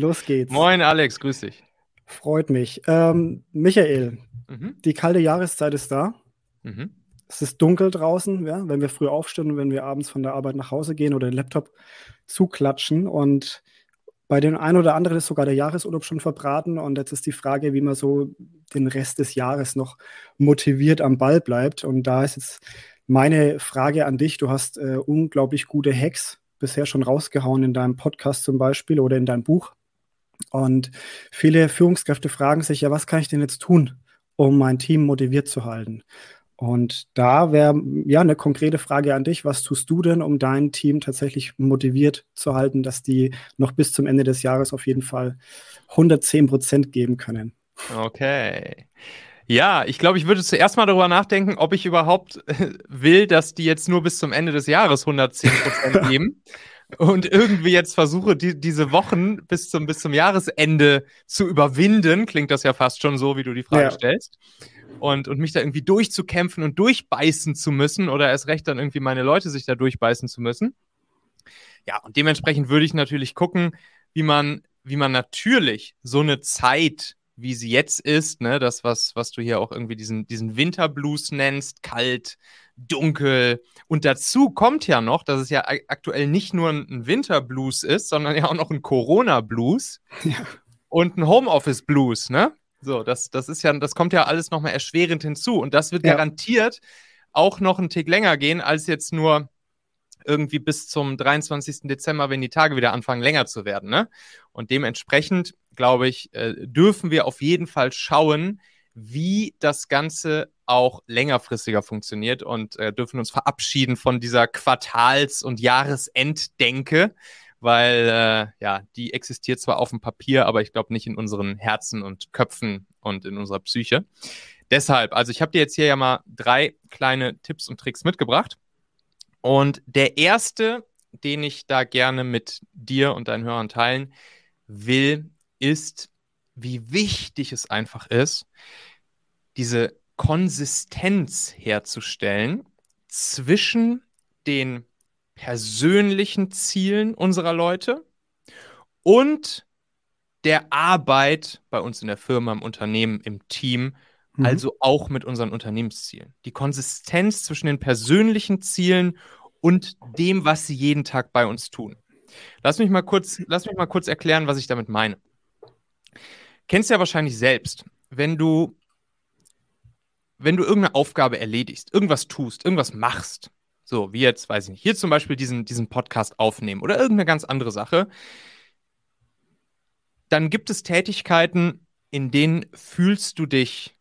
Los geht's. Moin Alex, grüß dich. Freut mich. Ähm, Michael, mhm. die kalte Jahreszeit ist da. Mhm. Es ist dunkel draußen, ja, wenn wir früh aufstehen und wenn wir abends von der Arbeit nach Hause gehen oder den Laptop zuklatschen. Und bei den einen oder anderen ist sogar der Jahresurlaub schon verbraten. Und jetzt ist die Frage, wie man so den Rest des Jahres noch motiviert am Ball bleibt. Und da ist jetzt meine Frage an dich. Du hast äh, unglaublich gute Hacks bisher schon rausgehauen in deinem Podcast zum Beispiel oder in deinem Buch. Und viele Führungskräfte fragen sich, ja, was kann ich denn jetzt tun, um mein Team motiviert zu halten? Und da wäre ja eine konkrete Frage an dich. Was tust du denn, um dein Team tatsächlich motiviert zu halten, dass die noch bis zum Ende des Jahres auf jeden Fall 110 Prozent geben können? Okay. Ja, ich glaube, ich würde zuerst mal darüber nachdenken, ob ich überhaupt will, dass die jetzt nur bis zum Ende des Jahres 110 Prozent geben. Und irgendwie jetzt versuche, die, diese Wochen bis zum, bis zum Jahresende zu überwinden. Klingt das ja fast schon so, wie du die Frage ja. stellst und, und mich da irgendwie durchzukämpfen und durchbeißen zu müssen oder erst recht dann irgendwie meine Leute sich da durchbeißen zu müssen. Ja, und dementsprechend würde ich natürlich gucken, wie man, wie man natürlich so eine Zeit, wie sie jetzt ist, ne, das, was, was du hier auch irgendwie diesen, diesen Winterblues nennst, kalt, dunkel. Und dazu kommt ja noch, dass es ja aktuell nicht nur ein Winterblues ist, sondern ja auch noch ein Corona-Blues ja. und ein Homeoffice-Blues, ne? So, das, das ist ja, das kommt ja alles nochmal erschwerend hinzu. Und das wird ja. garantiert auch noch einen Tick länger gehen, als jetzt nur irgendwie bis zum 23. Dezember, wenn die Tage wieder anfangen, länger zu werden. Ne? Und dementsprechend, glaube ich, äh, dürfen wir auf jeden Fall schauen, wie das Ganze auch längerfristiger funktioniert und äh, dürfen uns verabschieden von dieser Quartals- und Jahresenddenke, weil äh, ja, die existiert zwar auf dem Papier, aber ich glaube nicht in unseren Herzen und Köpfen und in unserer Psyche. Deshalb, also ich habe dir jetzt hier ja mal drei kleine Tipps und Tricks mitgebracht. Und der erste, den ich da gerne mit dir und deinen Hörern teilen will, ist, wie wichtig es einfach ist, diese Konsistenz herzustellen zwischen den persönlichen Zielen unserer Leute und der Arbeit bei uns in der Firma, im Unternehmen, im Team, mhm. also auch mit unseren Unternehmenszielen. Die Konsistenz zwischen den persönlichen Zielen und dem, was sie jeden Tag bei uns tun. Lass mich mal kurz, lass mich mal kurz erklären, was ich damit meine. Kennst du ja wahrscheinlich selbst, wenn du, wenn du irgendeine Aufgabe erledigst, irgendwas tust, irgendwas machst, so, wie jetzt, weiß ich nicht, hier zum Beispiel diesen, diesen Podcast aufnehmen oder irgendeine ganz andere Sache. Dann gibt es Tätigkeiten, in denen fühlst du dich,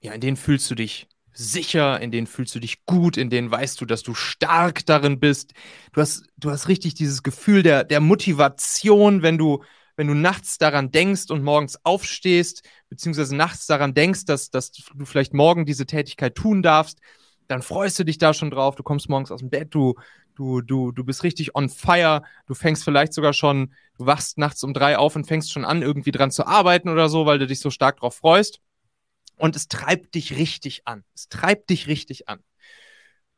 ja, in denen fühlst du dich sicher, in denen fühlst du dich gut, in denen weißt du, dass du stark darin bist. Du hast, du hast richtig dieses Gefühl der, der Motivation, wenn du, wenn du nachts daran denkst und morgens aufstehst, beziehungsweise nachts daran denkst, dass, dass du vielleicht morgen diese Tätigkeit tun darfst dann freust du dich da schon drauf, du kommst morgens aus dem Bett, du, du, du, du bist richtig on fire, du fängst vielleicht sogar schon, du wachst nachts um drei auf und fängst schon an, irgendwie dran zu arbeiten oder so, weil du dich so stark drauf freust. Und es treibt dich richtig an. Es treibt dich richtig an.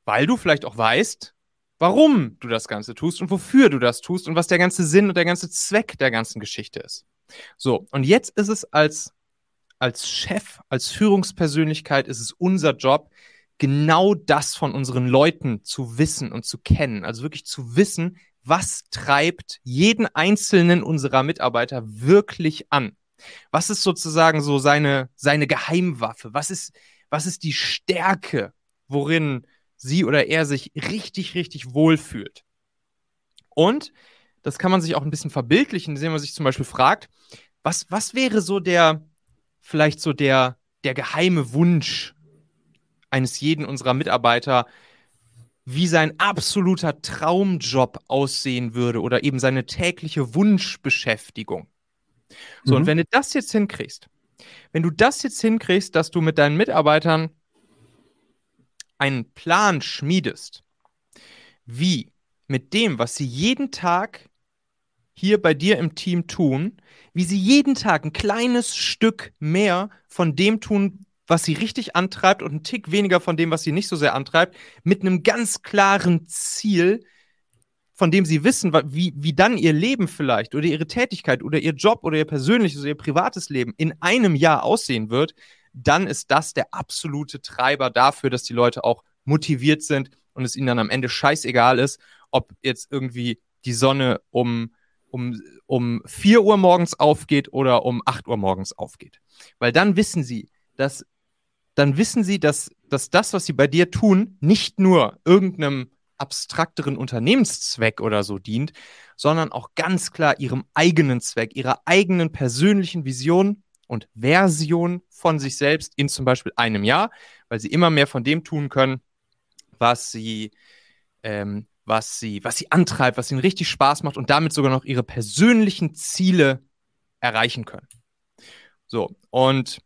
Weil du vielleicht auch weißt, warum du das Ganze tust und wofür du das tust und was der ganze Sinn und der ganze Zweck der ganzen Geschichte ist. So, und jetzt ist es als, als Chef, als Führungspersönlichkeit, ist es unser Job, genau das von unseren Leuten zu wissen und zu kennen. Also wirklich zu wissen, was treibt jeden einzelnen unserer Mitarbeiter wirklich an? Was ist sozusagen so seine, seine Geheimwaffe? Was ist, was ist die Stärke, worin sie oder er sich richtig, richtig wohlfühlt? Und das kann man sich auch ein bisschen verbildlichen, indem man sich zum Beispiel fragt, was, was wäre so der, vielleicht so der, der geheime Wunsch eines jeden unserer Mitarbeiter, wie sein absoluter Traumjob aussehen würde oder eben seine tägliche Wunschbeschäftigung. So, mhm. und wenn du das jetzt hinkriegst, wenn du das jetzt hinkriegst, dass du mit deinen Mitarbeitern einen Plan schmiedest, wie mit dem, was sie jeden Tag hier bei dir im Team tun, wie sie jeden Tag ein kleines Stück mehr von dem tun, was sie richtig antreibt und ein Tick weniger von dem, was sie nicht so sehr antreibt, mit einem ganz klaren Ziel von dem sie wissen, wie, wie dann ihr Leben vielleicht oder ihre Tätigkeit oder ihr Job oder ihr persönliches oder ihr privates Leben in einem Jahr aussehen wird, dann ist das der absolute Treiber dafür, dass die Leute auch motiviert sind und es ihnen dann am Ende scheißegal ist, ob jetzt irgendwie die Sonne um, um, um 4 Uhr morgens aufgeht oder um 8 Uhr morgens aufgeht. Weil dann wissen sie, dass, dann wissen sie, dass, dass das, was sie bei dir tun, nicht nur irgendeinem abstrakteren Unternehmenszweck oder so dient, sondern auch ganz klar ihrem eigenen Zweck, ihrer eigenen persönlichen Vision und Version von sich selbst in zum Beispiel einem Jahr, weil sie immer mehr von dem tun können, was sie, ähm, was sie, was sie antreibt, was ihnen richtig Spaß macht und damit sogar noch ihre persönlichen Ziele erreichen können. So, und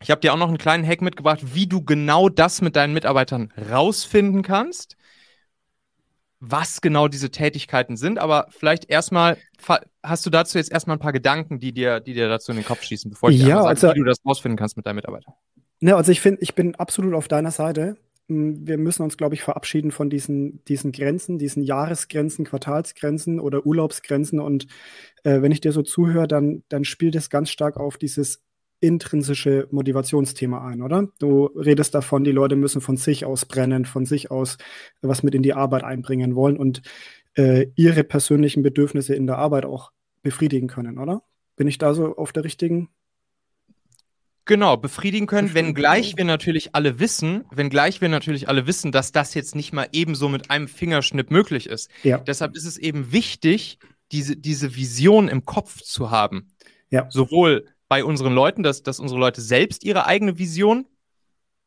ich habe dir auch noch einen kleinen Hack mitgebracht, wie du genau das mit deinen Mitarbeitern rausfinden kannst was genau diese Tätigkeiten sind, aber vielleicht erstmal, hast du dazu jetzt erstmal ein paar Gedanken, die dir, die dir dazu in den Kopf schießen, bevor ich ja, dir also, sage, wie du das rausfinden kannst mit deinem Mitarbeiter? Ne, also ich finde, ich bin absolut auf deiner Seite. Hm, wir müssen uns, glaube ich, verabschieden von diesen, diesen Grenzen, diesen Jahresgrenzen, Quartalsgrenzen oder Urlaubsgrenzen. Und äh, wenn ich dir so zuhöre, dann, dann spielt es ganz stark auf dieses intrinsische Motivationsthema ein, oder? Du redest davon, die Leute müssen von sich aus brennen, von sich aus was mit in die Arbeit einbringen wollen und äh, ihre persönlichen Bedürfnisse in der Arbeit auch befriedigen können, oder? Bin ich da so auf der richtigen? Genau, befriedigen können, wenngleich wir natürlich alle wissen, wenngleich wir natürlich alle wissen, dass das jetzt nicht mal ebenso mit einem Fingerschnipp möglich ist. Ja. Deshalb ist es eben wichtig, diese, diese Vision im Kopf zu haben. Ja. Sowohl bei unseren Leuten, dass, dass unsere Leute selbst ihre eigene Vision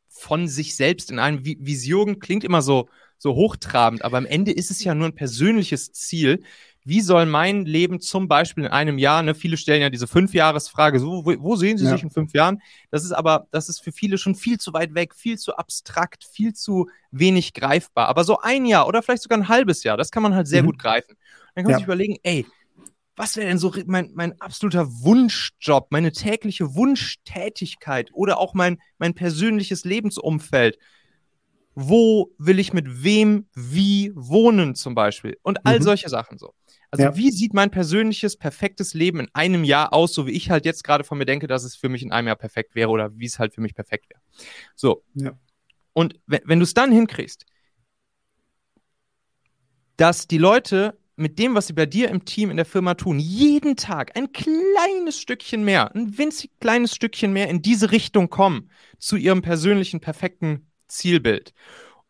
von sich selbst in einem Vision klingt immer so, so hochtrabend, aber am Ende ist es ja nur ein persönliches Ziel. Wie soll mein Leben zum Beispiel in einem Jahr, ne, viele stellen ja diese Fünfjahresfrage, so, wo, wo sehen Sie ja. sich in fünf Jahren? Das ist aber, das ist für viele schon viel zu weit weg, viel zu abstrakt, viel zu wenig greifbar. Aber so ein Jahr oder vielleicht sogar ein halbes Jahr, das kann man halt sehr mhm. gut greifen. Dann kann man ja. sich überlegen, ey, was wäre denn so mein, mein absoluter Wunschjob, meine tägliche Wunschtätigkeit oder auch mein, mein persönliches Lebensumfeld? Wo will ich mit wem wie wohnen zum Beispiel? Und all mhm. solche Sachen so. Also ja. wie sieht mein persönliches, perfektes Leben in einem Jahr aus, so wie ich halt jetzt gerade von mir denke, dass es für mich in einem Jahr perfekt wäre oder wie es halt für mich perfekt wäre. So. Ja. Und wenn, wenn du es dann hinkriegst, dass die Leute mit dem, was sie bei dir im Team, in der Firma tun, jeden Tag ein kleines Stückchen mehr, ein winzig kleines Stückchen mehr in diese Richtung kommen, zu ihrem persönlichen, perfekten Zielbild.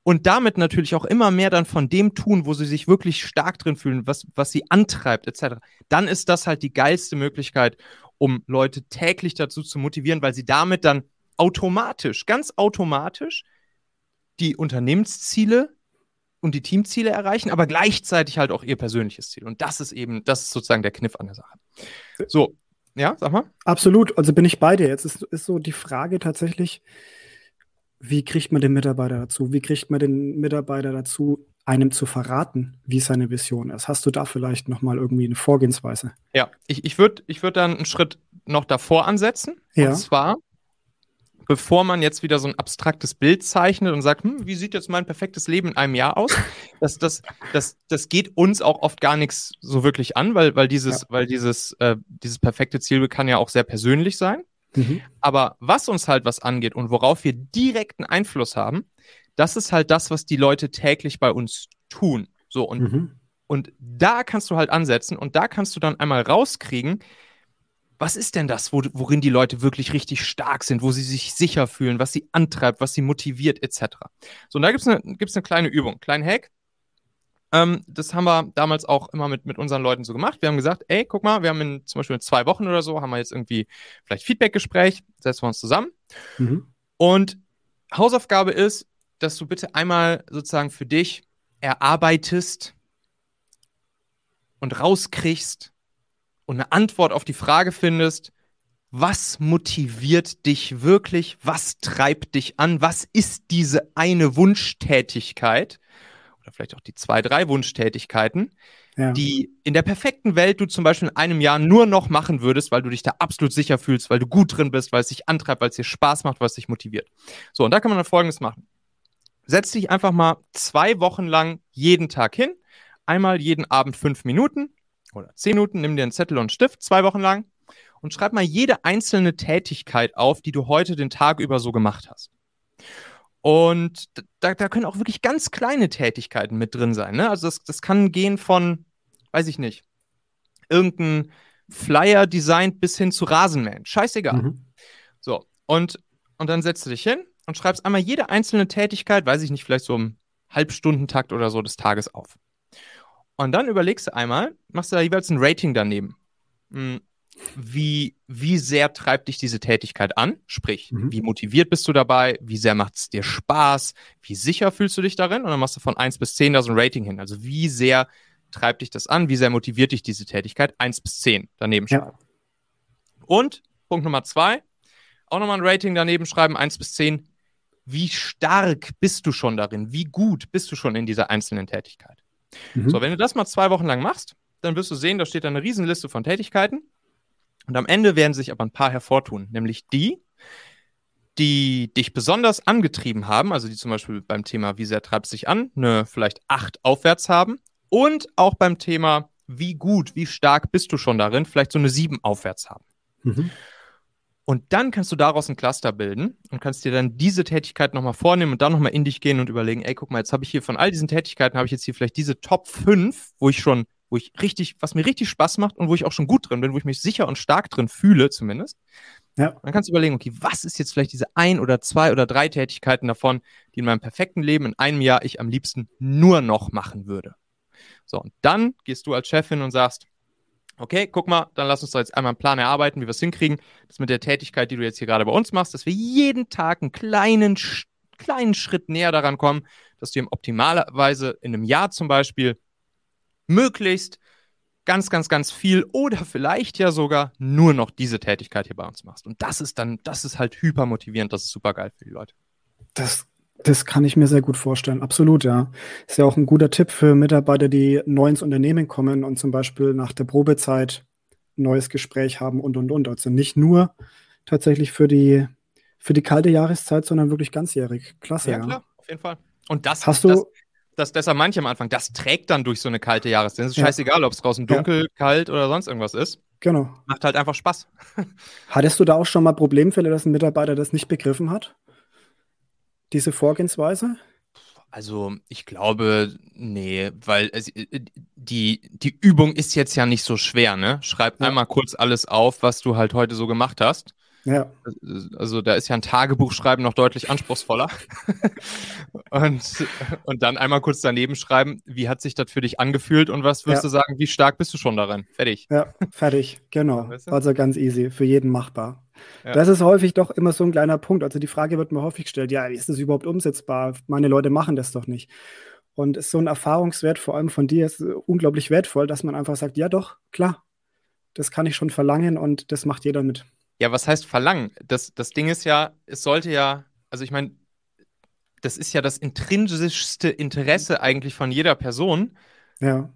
Und damit natürlich auch immer mehr dann von dem tun, wo sie sich wirklich stark drin fühlen, was, was sie antreibt, etc. Dann ist das halt die geilste Möglichkeit, um Leute täglich dazu zu motivieren, weil sie damit dann automatisch, ganz automatisch die Unternehmensziele und die Teamziele erreichen, aber gleichzeitig halt auch ihr persönliches Ziel. Und das ist eben, das ist sozusagen der Kniff an der Sache. So, ja, sag mal. Absolut, also bin ich bei dir. Jetzt ist, ist so die Frage tatsächlich, wie kriegt man den Mitarbeiter dazu? Wie kriegt man den Mitarbeiter dazu, einem zu verraten, wie seine Vision ist? Hast du da vielleicht nochmal irgendwie eine Vorgehensweise? Ja, ich, ich würde ich würd dann einen Schritt noch davor ansetzen. Ja. Und zwar bevor man jetzt wieder so ein abstraktes Bild zeichnet und sagt, hm, wie sieht jetzt mein perfektes Leben in einem Jahr aus? Das, das, das, das geht uns auch oft gar nichts so wirklich an, weil, weil dieses, ja. weil dieses, äh, dieses perfekte Ziel kann ja auch sehr persönlich sein. Mhm. Aber was uns halt was angeht und worauf wir direkten Einfluss haben, das ist halt das, was die Leute täglich bei uns tun. So, und, mhm. und da kannst du halt ansetzen und da kannst du dann einmal rauskriegen, was ist denn das, wo, worin die Leute wirklich richtig stark sind, wo sie sich sicher fühlen, was sie antreibt, was sie motiviert, etc. So, und da gibt es eine, gibt's eine kleine Übung, kleinen Hack. Ähm, das haben wir damals auch immer mit, mit unseren Leuten so gemacht. Wir haben gesagt, ey, guck mal, wir haben in zum Beispiel in zwei Wochen oder so, haben wir jetzt irgendwie vielleicht Feedbackgespräch, setzen wir uns zusammen. Mhm. Und Hausaufgabe ist, dass du bitte einmal sozusagen für dich erarbeitest und rauskriegst, und eine Antwort auf die Frage findest, was motiviert dich wirklich? Was treibt dich an? Was ist diese eine Wunschtätigkeit? Oder vielleicht auch die zwei, drei Wunschtätigkeiten, ja. die in der perfekten Welt du zum Beispiel in einem Jahr nur noch machen würdest, weil du dich da absolut sicher fühlst, weil du gut drin bist, weil es dich antreibt, weil es dir Spaß macht, weil es dich motiviert. So, und da kann man dann Folgendes machen. Setz dich einfach mal zwei Wochen lang jeden Tag hin einmal jeden Abend fünf Minuten oder zehn Minuten, nimm dir einen Zettel und einen Stift, zwei Wochen lang und schreib mal jede einzelne Tätigkeit auf, die du heute den Tag über so gemacht hast. Und da, da können auch wirklich ganz kleine Tätigkeiten mit drin sein. Ne? Also das, das kann gehen von, weiß ich nicht, irgendein Flyer designt bis hin zu Rasenmähen. Scheißegal. Mhm. So, und, und dann setzt du dich hin und schreibst einmal jede einzelne Tätigkeit, weiß ich nicht, vielleicht so im Halbstundentakt oder so des Tages auf. Und dann überlegst du einmal, machst du da jeweils ein Rating daneben. Wie, wie sehr treibt dich diese Tätigkeit an? Sprich, mhm. wie motiviert bist du dabei? Wie sehr macht es dir Spaß? Wie sicher fühlst du dich darin? Und dann machst du von 1 bis 10 da so ein Rating hin. Also wie sehr treibt dich das an? Wie sehr motiviert dich diese Tätigkeit? 1 bis 10 daneben schreiben. Ja. Und Punkt Nummer 2, auch nochmal ein Rating daneben schreiben, 1 bis 10 wie stark bist du schon darin? Wie gut bist du schon in dieser einzelnen Tätigkeit? Mhm. So, wenn du das mal zwei Wochen lang machst, dann wirst du sehen, da steht eine Riesenliste von Tätigkeiten. Und am Ende werden sich aber ein paar hervortun, nämlich die, die dich besonders angetrieben haben, also die zum Beispiel beim Thema, wie sehr treibt es sich an, eine vielleicht acht aufwärts haben und auch beim Thema, wie gut, wie stark bist du schon darin, vielleicht so eine sieben aufwärts haben. Mhm. Und dann kannst du daraus ein Cluster bilden und kannst dir dann diese Tätigkeit nochmal vornehmen und dann nochmal in dich gehen und überlegen, ey, guck mal, jetzt habe ich hier von all diesen Tätigkeiten, habe ich jetzt hier vielleicht diese Top 5, wo ich schon, wo ich richtig, was mir richtig Spaß macht und wo ich auch schon gut drin bin, wo ich mich sicher und stark drin fühle zumindest. Ja. Dann kannst du überlegen, okay, was ist jetzt vielleicht diese ein oder zwei oder drei Tätigkeiten davon, die in meinem perfekten Leben in einem Jahr ich am liebsten nur noch machen würde. So, und dann gehst du als Chefin und sagst, okay, guck mal, dann lass uns da jetzt einmal einen Plan erarbeiten, wie wir es hinkriegen. Das mit der Tätigkeit, die du jetzt hier gerade bei uns machst, dass wir jeden Tag einen kleinen, kleinen Schritt näher daran kommen, dass du im optimalerweise in einem Jahr zum Beispiel möglichst ganz, ganz, ganz viel oder vielleicht ja sogar nur noch diese Tätigkeit hier bei uns machst. Und das ist dann, das ist halt hypermotivierend, das ist super geil für die Leute. Das das kann ich mir sehr gut vorstellen. Absolut, ja. Ist ja auch ein guter Tipp für Mitarbeiter, die neu ins Unternehmen kommen und zum Beispiel nach der Probezeit ein neues Gespräch haben und, und, und. Also nicht nur tatsächlich für die, für die kalte Jahreszeit, sondern wirklich ganzjährig. Klasse, ja. Ja, klar, auf jeden Fall. Und das, Hast du, das, deshalb manche am Anfang, das trägt dann durch so eine kalte Jahreszeit. Es ist ja. scheißegal, ob es draußen dunkel, ja. kalt oder sonst irgendwas ist. Genau. Macht halt einfach Spaß. Hattest du da auch schon mal Problemfälle, dass ein Mitarbeiter das nicht begriffen hat? diese Vorgehensweise? Also ich glaube, nee, weil es, äh, die, die Übung ist jetzt ja nicht so schwer, ne? Schreib ja. einmal kurz alles auf, was du halt heute so gemacht hast. Ja. Also da ist ja ein Tagebuchschreiben noch deutlich anspruchsvoller. und, und dann einmal kurz daneben schreiben, wie hat sich das für dich angefühlt und was würdest ja. du sagen, wie stark bist du schon darin? Fertig. Ja, fertig, genau. Weißt du? Also ganz easy, für jeden machbar. Ja. Das ist häufig doch immer so ein kleiner Punkt. Also die Frage wird mir häufig gestellt, ja, ist das überhaupt umsetzbar? Meine Leute machen das doch nicht. Und so ein Erfahrungswert, vor allem von dir, ist unglaublich wertvoll, dass man einfach sagt, ja doch, klar, das kann ich schon verlangen und das macht jeder mit. Ja, was heißt verlangen? Das, das Ding ist ja, es sollte ja, also ich meine, das ist ja das intrinsischste Interesse eigentlich von jeder Person. Ja.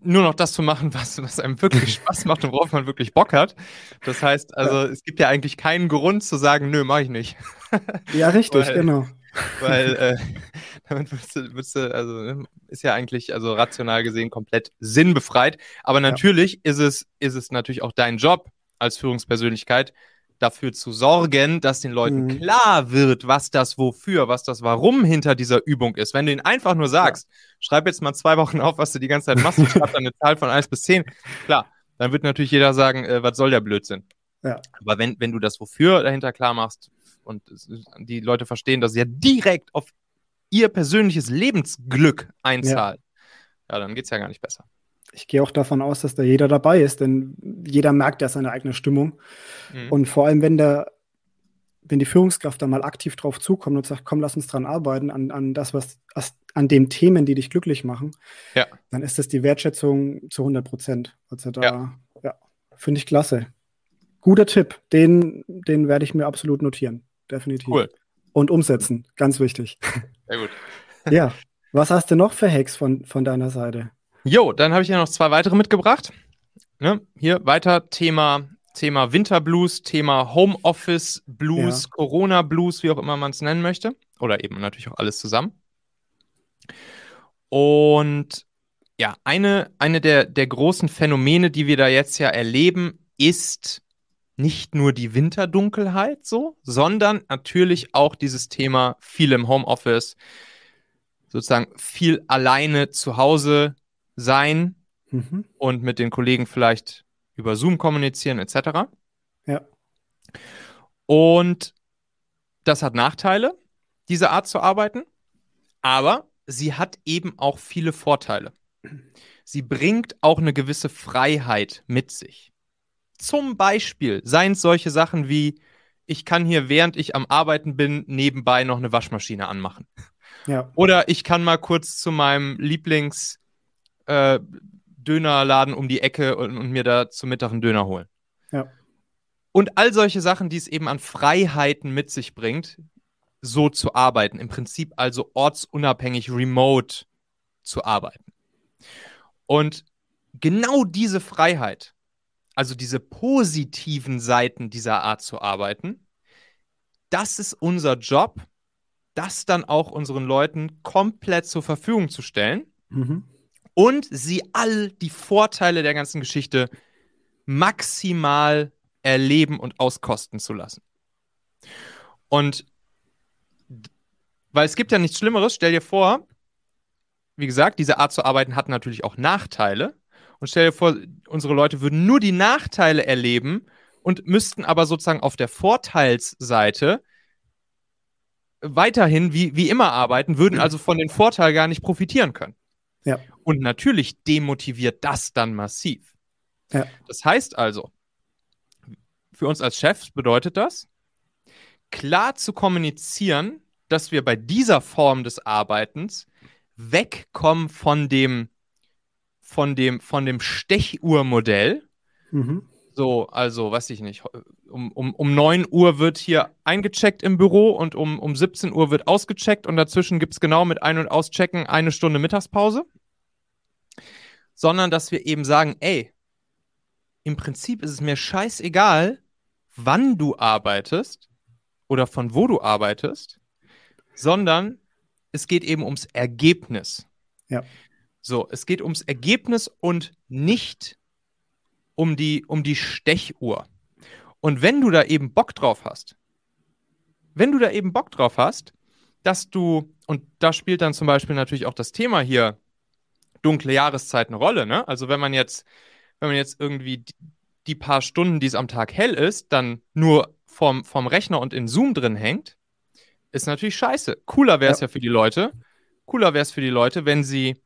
Nur noch das zu machen, was, was einem wirklich Spaß macht und worauf man wirklich Bock hat. Das heißt, also ja. es gibt ja eigentlich keinen Grund zu sagen, nö, mach ich nicht. Ja, richtig, weil, genau. Weil äh, damit würdest du, würdest du, also ne, ist ja eigentlich, also rational gesehen, komplett sinnbefreit. Aber natürlich ja. ist es, ist es natürlich auch dein Job, als Führungspersönlichkeit dafür zu sorgen, dass den Leuten mhm. klar wird, was das wofür, was das warum hinter dieser Übung ist. Wenn du ihnen einfach nur sagst, ja. schreib jetzt mal zwei Wochen auf, was du die ganze Zeit machst, und schreib dann eine Zahl von 1 bis 10, klar, dann wird natürlich jeder sagen, äh, was soll der Blödsinn. Ja. Aber wenn, wenn du das wofür dahinter klar machst und die Leute verstehen, dass es ja direkt auf ihr persönliches Lebensglück einzahlt, ja, ja dann geht es ja gar nicht besser ich gehe auch davon aus, dass da jeder dabei ist, denn jeder merkt ja seine eigene Stimmung. Mhm. Und vor allem, wenn der, wenn die Führungskraft da mal aktiv drauf zukommt und sagt, komm, lass uns dran arbeiten, an, an das, was, an den Themen, die dich glücklich machen, ja. dann ist das die Wertschätzung zu 100 Prozent. Also da, ja, ja finde ich klasse. Guter Tipp, den, den werde ich mir absolut notieren. Definitiv. Cool. Und umsetzen, ganz wichtig. Sehr gut. ja. Was hast du noch für Hacks von, von deiner Seite? Jo, dann habe ich ja noch zwei weitere mitgebracht. Ne? Hier weiter Thema, Thema Winterblues, Thema Homeoffice Blues, ja. Corona Blues, wie auch immer man es nennen möchte. Oder eben natürlich auch alles zusammen. Und ja, eine, eine der, der großen Phänomene, die wir da jetzt ja erleben, ist nicht nur die Winterdunkelheit so, sondern natürlich auch dieses Thema viel im Homeoffice, sozusagen viel alleine zu Hause sein mhm. und mit den Kollegen vielleicht über Zoom kommunizieren etc. Ja. Und das hat Nachteile, diese Art zu arbeiten, aber sie hat eben auch viele Vorteile. Sie bringt auch eine gewisse Freiheit mit sich. Zum Beispiel seien es solche Sachen wie, ich kann hier, während ich am Arbeiten bin, nebenbei noch eine Waschmaschine anmachen. Ja. Oder ich kann mal kurz zu meinem Lieblings äh, Dönerladen um die Ecke und, und, mir da zum Mittag einen Döner holen. Ja. Und all solche Sachen, die es eben an Freiheiten mit sich bringt, so zu arbeiten. Im Prinzip also ortsunabhängig remote zu arbeiten. Und genau diese Freiheit, also diese positiven Seiten dieser Art zu arbeiten, das ist unser Job, das dann auch unseren Leuten komplett zur Verfügung zu stellen mhm. Und sie all die Vorteile der ganzen Geschichte maximal erleben und auskosten zu lassen. Und weil es gibt ja nichts Schlimmeres, stell dir vor, wie gesagt, diese Art zu arbeiten hat natürlich auch Nachteile. Und stell dir vor, unsere Leute würden nur die Nachteile erleben und müssten aber sozusagen auf der Vorteilsseite weiterhin wie, wie immer arbeiten, würden also von den Vorteilen gar nicht profitieren können. Ja. Und natürlich demotiviert das dann massiv. Ja. Das heißt also, für uns als Chefs bedeutet das, klar zu kommunizieren, dass wir bei dieser Form des Arbeitens wegkommen von dem, von dem, von dem Stechuhrmodell. Mhm. So, also, weiß ich nicht, um, um, um 9 Uhr wird hier eingecheckt im Büro und um, um 17 Uhr wird ausgecheckt und dazwischen gibt es genau mit Ein- und Auschecken eine Stunde Mittagspause. Sondern, dass wir eben sagen, ey, im Prinzip ist es mir scheißegal, wann du arbeitest oder von wo du arbeitest, sondern es geht eben ums Ergebnis. Ja. So, es geht ums Ergebnis und nicht um die, um die Stechuhr. Und wenn du da eben Bock drauf hast, wenn du da eben Bock drauf hast, dass du, und da spielt dann zum Beispiel natürlich auch das Thema hier dunkle Jahreszeit eine Rolle, ne? Also wenn man jetzt, wenn man jetzt irgendwie die, die paar Stunden, die es am Tag hell ist, dann nur vom, vom Rechner und in Zoom drin hängt, ist natürlich scheiße. Cooler wäre es ja. ja für die Leute. Cooler wäre es für die Leute, wenn sie,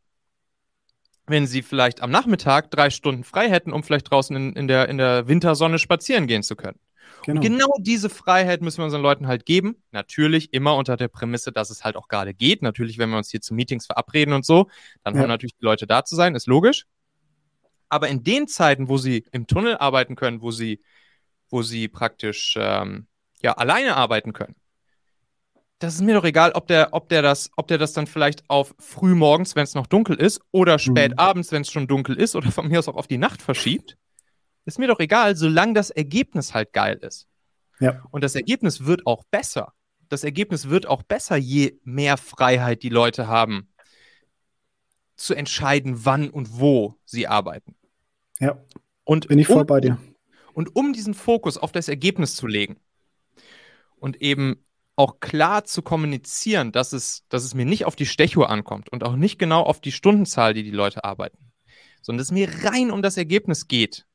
wenn sie vielleicht am Nachmittag drei Stunden frei hätten, um vielleicht draußen in, in, der, in der Wintersonne spazieren gehen zu können. Genau. Und genau diese Freiheit müssen wir unseren Leuten halt geben. Natürlich immer unter der Prämisse, dass es halt auch gerade geht. Natürlich, wenn wir uns hier zu Meetings verabreden und so, dann ja. haben natürlich die Leute da zu sein, ist logisch. Aber in den Zeiten, wo sie im Tunnel arbeiten können, wo sie, wo sie praktisch ähm, ja, alleine arbeiten können, das ist mir doch egal, ob der, ob der das, ob der das dann vielleicht auf früh morgens, wenn es noch dunkel ist, oder spät mhm. abends, wenn es schon dunkel ist, oder von mir aus auch auf die Nacht verschiebt. Ist mir doch egal, solange das Ergebnis halt geil ist. Ja. Und das Ergebnis wird auch besser. Das Ergebnis wird auch besser, je mehr Freiheit die Leute haben, zu entscheiden, wann und wo sie arbeiten. Ja. Und bin ich voll um, bei dir. Und um diesen Fokus auf das Ergebnis zu legen und eben auch klar zu kommunizieren, dass es, dass es mir nicht auf die Stechuhr ankommt und auch nicht genau auf die Stundenzahl, die die Leute arbeiten, sondern dass es mir rein um das Ergebnis geht,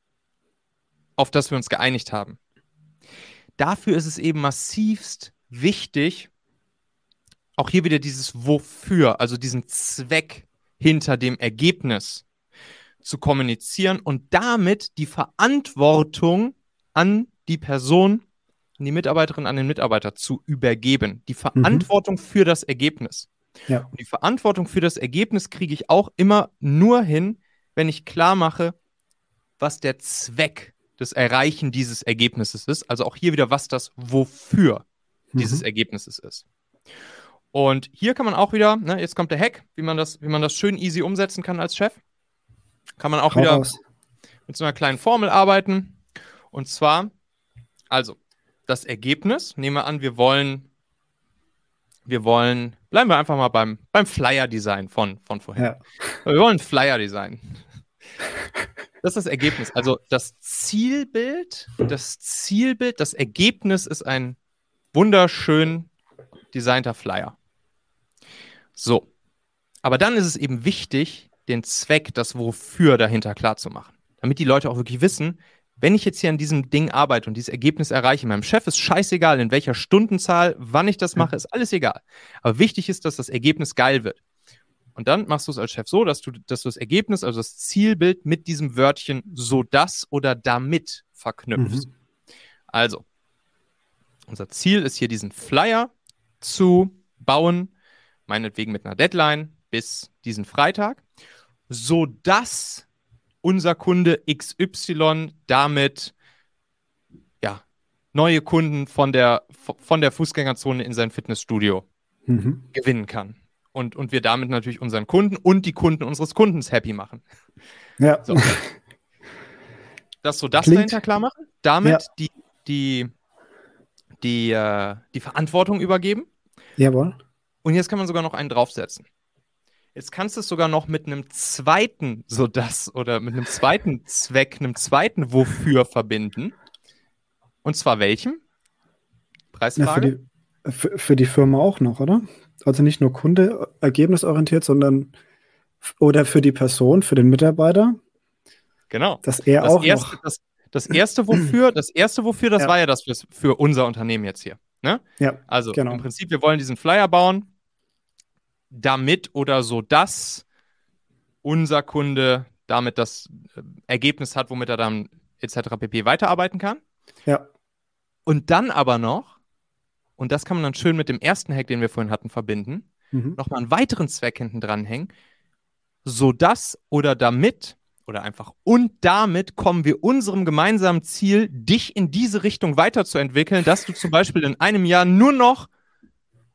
auf das wir uns geeinigt haben. Dafür ist es eben massivst wichtig, auch hier wieder dieses Wofür, also diesen Zweck hinter dem Ergebnis zu kommunizieren und damit die Verantwortung an die Person die Mitarbeiterin, an den Mitarbeiter zu übergeben. Die Verantwortung mhm. für das Ergebnis. Ja. Und die Verantwortung für das Ergebnis kriege ich auch immer nur hin, wenn ich klar mache, was der Zweck des Erreichen dieses Ergebnisses ist. Also auch hier wieder, was das Wofür mhm. dieses Ergebnisses ist. Und hier kann man auch wieder, ne, jetzt kommt der Hack, wie man das, wie man das schön easy umsetzen kann als Chef. Kann man auch Hau wieder raus. mit so einer kleinen Formel arbeiten. Und zwar, also, das Ergebnis, nehmen wir an, wir wollen, wir wollen, bleiben wir einfach mal beim, beim Flyer-Design von, von vorhin. Ja. Wir wollen Flyer-Design. Das ist das Ergebnis. Also das Zielbild, das Zielbild, das Ergebnis ist ein wunderschön designter Flyer. So. Aber dann ist es eben wichtig, den Zweck, das Wofür dahinter klar zu machen. Damit die Leute auch wirklich wissen, wenn ich jetzt hier an diesem Ding arbeite und dieses Ergebnis erreiche, meinem Chef ist scheißegal, in welcher Stundenzahl, wann ich das mache, ist alles egal. Aber wichtig ist, dass das Ergebnis geil wird. Und dann machst du es als Chef so, dass du, dass du das Ergebnis, also das Zielbild mit diesem Wörtchen so das oder damit verknüpfst. Mhm. Also, unser Ziel ist hier diesen Flyer zu bauen, meinetwegen mit einer Deadline bis diesen Freitag, sodass unser Kunde XY damit ja, neue Kunden von der, von der Fußgängerzone in sein Fitnessstudio mhm. gewinnen kann und, und wir damit natürlich unseren Kunden und die Kunden unseres Kundens happy machen. Ja. So. Dass so das Klingt. dahinter klar machen, damit ja. die, die, die, äh, die Verantwortung übergeben. Jawohl. Und jetzt kann man sogar noch einen draufsetzen. Jetzt kannst du es sogar noch mit einem zweiten, so das, oder mit einem zweiten Zweck, einem zweiten Wofür verbinden. Und zwar welchem? Preisfrage? Ja, für, die, für, für die Firma auch noch, oder? Also nicht nur Kunde ergebnisorientiert, sondern oder für die Person, für den Mitarbeiter. Genau. Dass er das auch erste, noch. Das, das, erste wofür, das erste wofür, das ja. war ja das für, für unser Unternehmen jetzt hier. Ne? Ja. Also genau. im Prinzip, wir wollen diesen Flyer bauen, damit oder so, dass unser Kunde damit das äh, Ergebnis hat, womit er dann etc. pp. weiterarbeiten kann. Ja. Und dann aber noch und das kann man dann schön mit dem ersten Hack, den wir vorhin hatten, verbinden, mhm. nochmal einen weiteren Zweck hinten dranhängen, sodass oder damit oder einfach und damit kommen wir unserem gemeinsamen Ziel, dich in diese Richtung weiterzuentwickeln, dass du zum Beispiel in einem Jahr nur noch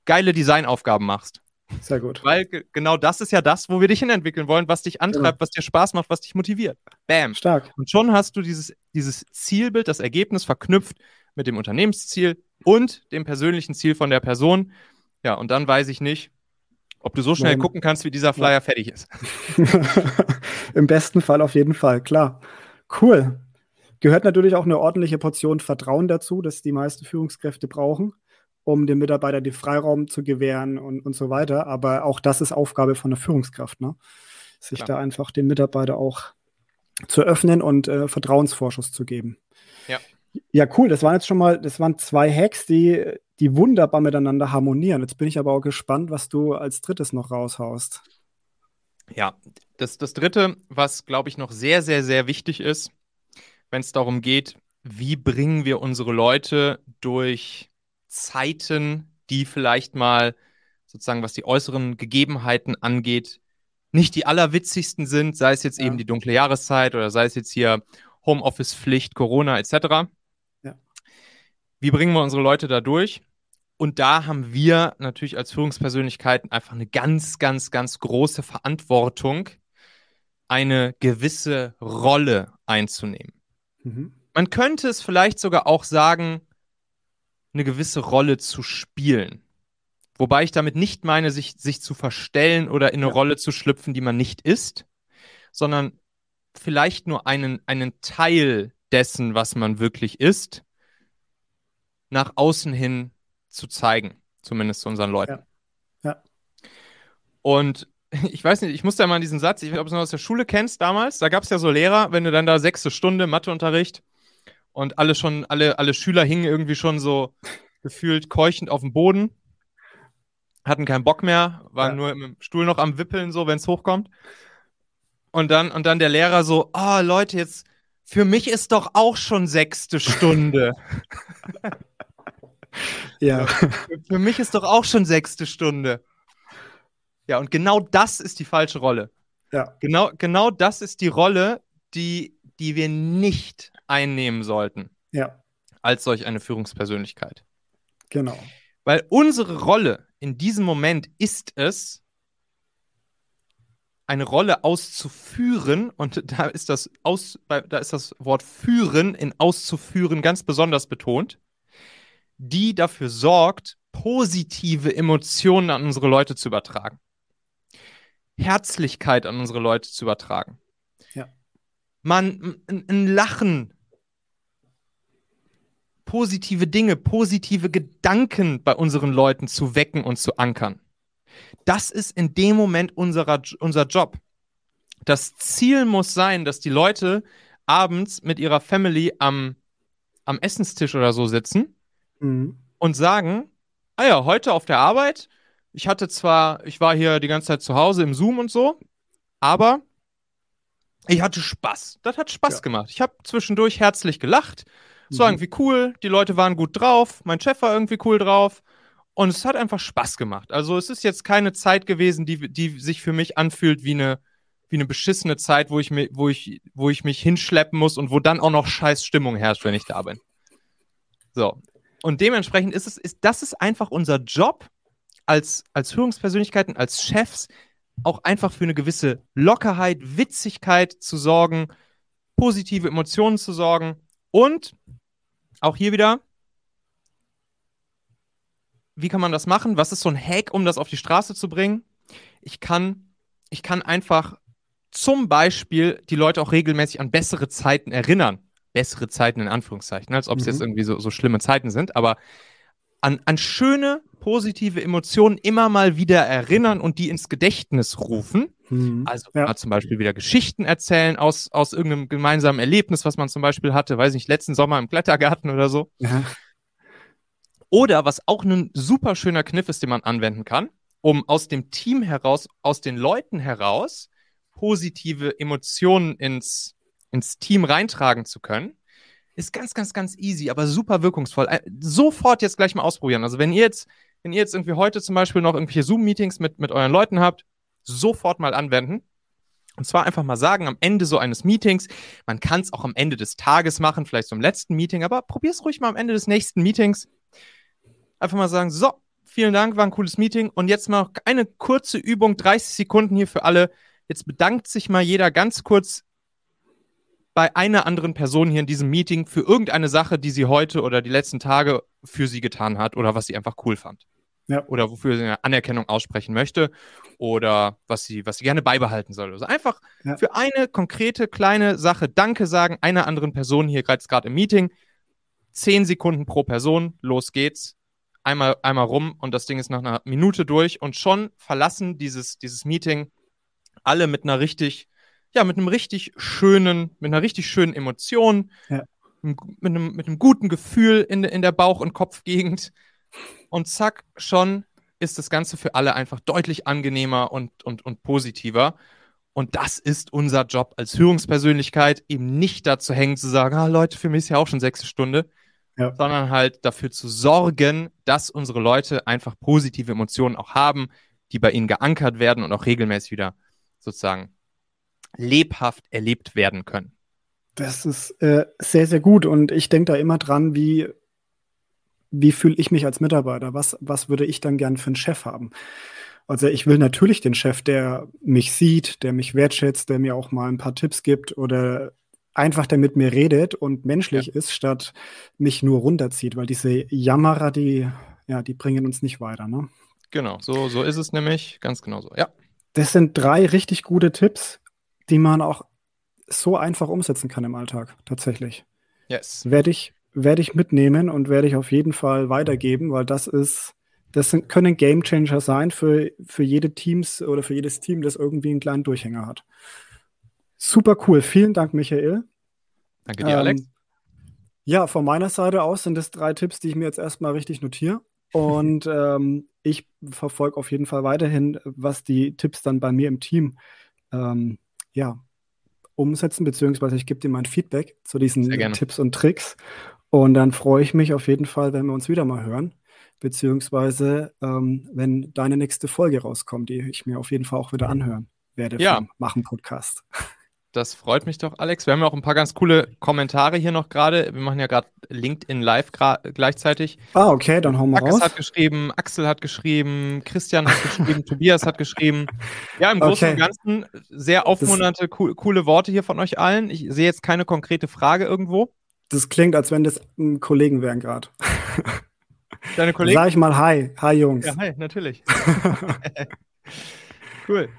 geile Designaufgaben machst. Sehr gut. Weil genau das ist ja das, wo wir dich hinentwickeln wollen, was dich antreibt, genau. was dir Spaß macht, was dich motiviert. Bam. Stark. Und schon hast du dieses, dieses Zielbild, das Ergebnis verknüpft mit dem Unternehmensziel und dem persönlichen Ziel von der Person. Ja, und dann weiß ich nicht, ob du so schnell Nein. gucken kannst, wie dieser Flyer ja. fertig ist. Im besten Fall auf jeden Fall, klar. Cool. Gehört natürlich auch eine ordentliche Portion Vertrauen dazu, dass die meisten Führungskräfte brauchen, um dem Mitarbeiter den Freiraum zu gewähren und, und so weiter. Aber auch das ist Aufgabe von der Führungskraft, ne? sich klar. da einfach dem Mitarbeiter auch zu öffnen und äh, Vertrauensvorschuss zu geben. Ja. Ja, cool. Das waren jetzt schon mal, das waren zwei Hacks, die, die wunderbar miteinander harmonieren. Jetzt bin ich aber auch gespannt, was du als drittes noch raushaust. Ja, das, das dritte, was glaube ich noch sehr, sehr, sehr wichtig ist, wenn es darum geht, wie bringen wir unsere Leute durch Zeiten, die vielleicht mal sozusagen, was die äußeren Gegebenheiten angeht, nicht die allerwitzigsten sind, sei es jetzt ja. eben die dunkle Jahreszeit oder sei es jetzt hier Homeoffice-Pflicht, Corona etc. Wie bringen wir unsere Leute da durch? Und da haben wir natürlich als Führungspersönlichkeiten einfach eine ganz, ganz, ganz große Verantwortung, eine gewisse Rolle einzunehmen. Mhm. Man könnte es vielleicht sogar auch sagen, eine gewisse Rolle zu spielen. Wobei ich damit nicht meine, sich, sich zu verstellen oder in eine ja. Rolle zu schlüpfen, die man nicht ist, sondern vielleicht nur einen, einen Teil dessen, was man wirklich ist, nach außen hin zu zeigen, zumindest zu unseren Leuten. Ja. ja. Und ich weiß nicht, ich musste ja mal diesen Satz, ich weiß nicht, ob du es noch aus der Schule kennst damals, da gab es ja so Lehrer, wenn du dann da sechste Stunde Matheunterricht und alle schon, alle, alle Schüler hingen irgendwie schon so gefühlt keuchend auf dem Boden, hatten keinen Bock mehr, waren ja. nur im Stuhl noch am Wippeln, so, wenn es hochkommt. Und dann, und dann der Lehrer so, oh Leute, jetzt, für mich ist doch auch schon sechste Stunde. Ja. Für mich ist doch auch schon sechste Stunde. Ja, und genau das ist die falsche Rolle. Ja. Genau, genau das ist die Rolle, die, die wir nicht einnehmen sollten. Ja. Als solch eine Führungspersönlichkeit. Genau. Weil unsere Rolle in diesem Moment ist es, eine Rolle auszuführen, und da ist das, aus, da ist das Wort führen in auszuführen ganz besonders betont die dafür sorgt, positive Emotionen an unsere Leute zu übertragen. Herzlichkeit an unsere Leute zu übertragen. Ja. Man, ein, ein Lachen, positive Dinge, positive Gedanken bei unseren Leuten zu wecken und zu ankern. Das ist in dem Moment unserer, unser Job. Das Ziel muss sein, dass die Leute abends mit ihrer Family am, am Essenstisch oder so sitzen mhm. und sagen, ah ja, heute auf der Arbeit, ich hatte zwar, ich war hier die ganze Zeit zu Hause im Zoom und so, aber ich hatte Spaß. Das hat Spaß ja. gemacht. Ich habe zwischendurch herzlich gelacht. Es war mhm. irgendwie cool, die Leute waren gut drauf, mein Chef war irgendwie cool drauf. Und es hat einfach Spaß gemacht. Also es ist jetzt keine Zeit gewesen, die, die sich für mich anfühlt wie eine, wie eine beschissene Zeit, wo ich, mi, wo, ich, wo ich mich hinschleppen muss und wo dann auch noch scheiß Stimmung herrscht, wenn ich da bin. So. Und dementsprechend ist es, ist, das ist einfach unser Job als, als Führungspersönlichkeiten, als Chefs, auch einfach für eine gewisse Lockerheit, Witzigkeit zu sorgen, positive Emotionen zu sorgen und auch hier wieder, wie kann man das machen? Was ist so ein Hack, um das auf die Straße zu bringen? Ich kann, ich kann einfach zum Beispiel die Leute auch regelmäßig an bessere Zeiten erinnern. Bessere Zeiten in Anführungszeichen, als ob es mhm. jetzt irgendwie so, so schlimme Zeiten sind, aber an, an schöne, positive Emotionen immer mal wieder erinnern und die ins Gedächtnis rufen. Mhm. Also ja. zum Beispiel wieder Geschichten erzählen aus, aus irgendeinem gemeinsamen Erlebnis, was man zum Beispiel hatte, weiß nicht, letzten Sommer im Klettergarten oder so. Ja. Oder was auch ein super schöner Kniff ist, den man anwenden kann, um aus dem Team heraus, aus den Leuten heraus positive Emotionen ins, ins Team reintragen zu können, ist ganz, ganz, ganz easy, aber super wirkungsvoll. Äh, sofort jetzt gleich mal ausprobieren. Also wenn ihr jetzt, wenn ihr jetzt irgendwie heute zum Beispiel noch irgendwelche Zoom-Meetings mit, mit euren Leuten habt, sofort mal anwenden. Und zwar einfach mal sagen, am Ende so eines Meetings, man kann es auch am Ende des Tages machen, vielleicht so im letzten Meeting, aber probier es ruhig mal am Ende des nächsten Meetings. Einfach mal sagen, so, vielen Dank, war ein cooles Meeting. Und jetzt mal eine kurze Übung, 30 Sekunden hier für alle. Jetzt bedankt sich mal jeder ganz kurz bei einer anderen Person hier in diesem Meeting für irgendeine Sache, die sie heute oder die letzten Tage für sie getan hat oder was sie einfach cool fand. Ja. Oder wofür sie eine Anerkennung aussprechen möchte oder was sie, was sie gerne beibehalten soll. Also einfach ja. für eine konkrete kleine Sache Danke sagen einer anderen Person hier gerade im Meeting. Zehn Sekunden pro Person, los geht's. Einmal, einmal rum und das Ding ist nach einer Minute durch und schon verlassen dieses, dieses Meeting alle mit einer richtig ja, mit einem richtig schönen, mit einer richtig schönen Emotion, ja. mit, einem, mit einem guten Gefühl in, in der Bauch- und Kopfgegend. Und zack, schon ist das Ganze für alle einfach deutlich angenehmer und, und, und positiver. Und das ist unser Job als Führungspersönlichkeit, eben nicht dazu hängen zu sagen, ah, Leute, für mich ist ja auch schon sechste Stunde, ja. sondern halt dafür zu sorgen, dass unsere Leute einfach positive Emotionen auch haben, die bei ihnen geankert werden und auch regelmäßig wieder sozusagen lebhaft erlebt werden können. Das ist äh, sehr, sehr gut. Und ich denke da immer dran, wie, wie fühle ich mich als Mitarbeiter? Was, was würde ich dann gern für einen Chef haben? Also ich will natürlich den Chef, der mich sieht, der mich wertschätzt, der mir auch mal ein paar Tipps gibt oder einfach der mit mir redet und menschlich ja. ist, statt mich nur runterzieht, weil diese Jammerer, die, ja, die bringen uns nicht weiter. Ne? Genau, so, so ist es nämlich, ganz genau so, ja. Das sind drei richtig gute Tipps die man auch so einfach umsetzen kann im Alltag, tatsächlich. Yes. Werde ich, werde ich mitnehmen und werde ich auf jeden Fall weitergeben, weil das ist, das sind, können Game Changer sein für, für jede Teams oder für jedes Team, das irgendwie einen kleinen Durchhänger hat. Super cool. Vielen Dank, Michael. Danke dir, ähm, Alex. Ja, von meiner Seite aus sind es drei Tipps, die ich mir jetzt erstmal richtig notiere. Und ähm, ich verfolge auf jeden Fall weiterhin, was die Tipps dann bei mir im Team ähm, ja, umsetzen, beziehungsweise ich gebe dir mein Feedback zu diesen Tipps und Tricks. Und dann freue ich mich auf jeden Fall, wenn wir uns wieder mal hören, beziehungsweise ähm, wenn deine nächste Folge rauskommt, die ich mir auf jeden Fall auch wieder anhören werde ja. Machen Podcast. Das freut mich doch, Alex. Wir haben ja auch ein paar ganz coole Kommentare hier noch gerade. Wir machen ja gerade LinkedIn Live gleichzeitig. Ah, okay, dann hauen wir Max raus. hat geschrieben, Axel hat geschrieben, Christian hat geschrieben, Tobias hat geschrieben. Ja, im Großen okay. und Ganzen sehr aufmunternde, co coole Worte hier von euch allen. Ich sehe jetzt keine konkrete Frage irgendwo. Das klingt, als wenn das Kollegen wären gerade. Deine Kollegen? Sag ich mal Hi. Hi, Jungs. Ja, hi, natürlich. cool.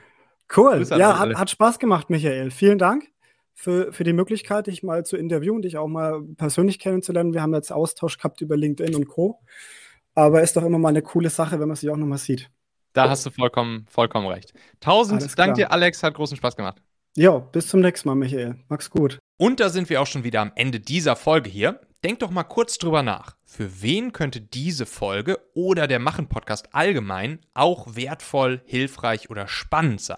Cool. Ja, hat, hat, Spaß gemacht, Michael. Vielen Dank für, für die Möglichkeit, dich mal zu interviewen, dich auch mal persönlich kennenzulernen. Wir haben jetzt Austausch gehabt über LinkedIn und Co. Aber ist doch immer mal eine coole Sache, wenn man sich auch nochmal sieht. Da hast du vollkommen, vollkommen recht. Tausend Dank dir, Alex. Hat großen Spaß gemacht. Ja, bis zum nächsten Mal, Michael. Mach's gut. Und da sind wir auch schon wieder am Ende dieser Folge hier. Denk doch mal kurz drüber nach. Für wen könnte diese Folge oder der Machen-Podcast allgemein auch wertvoll, hilfreich oder spannend sein?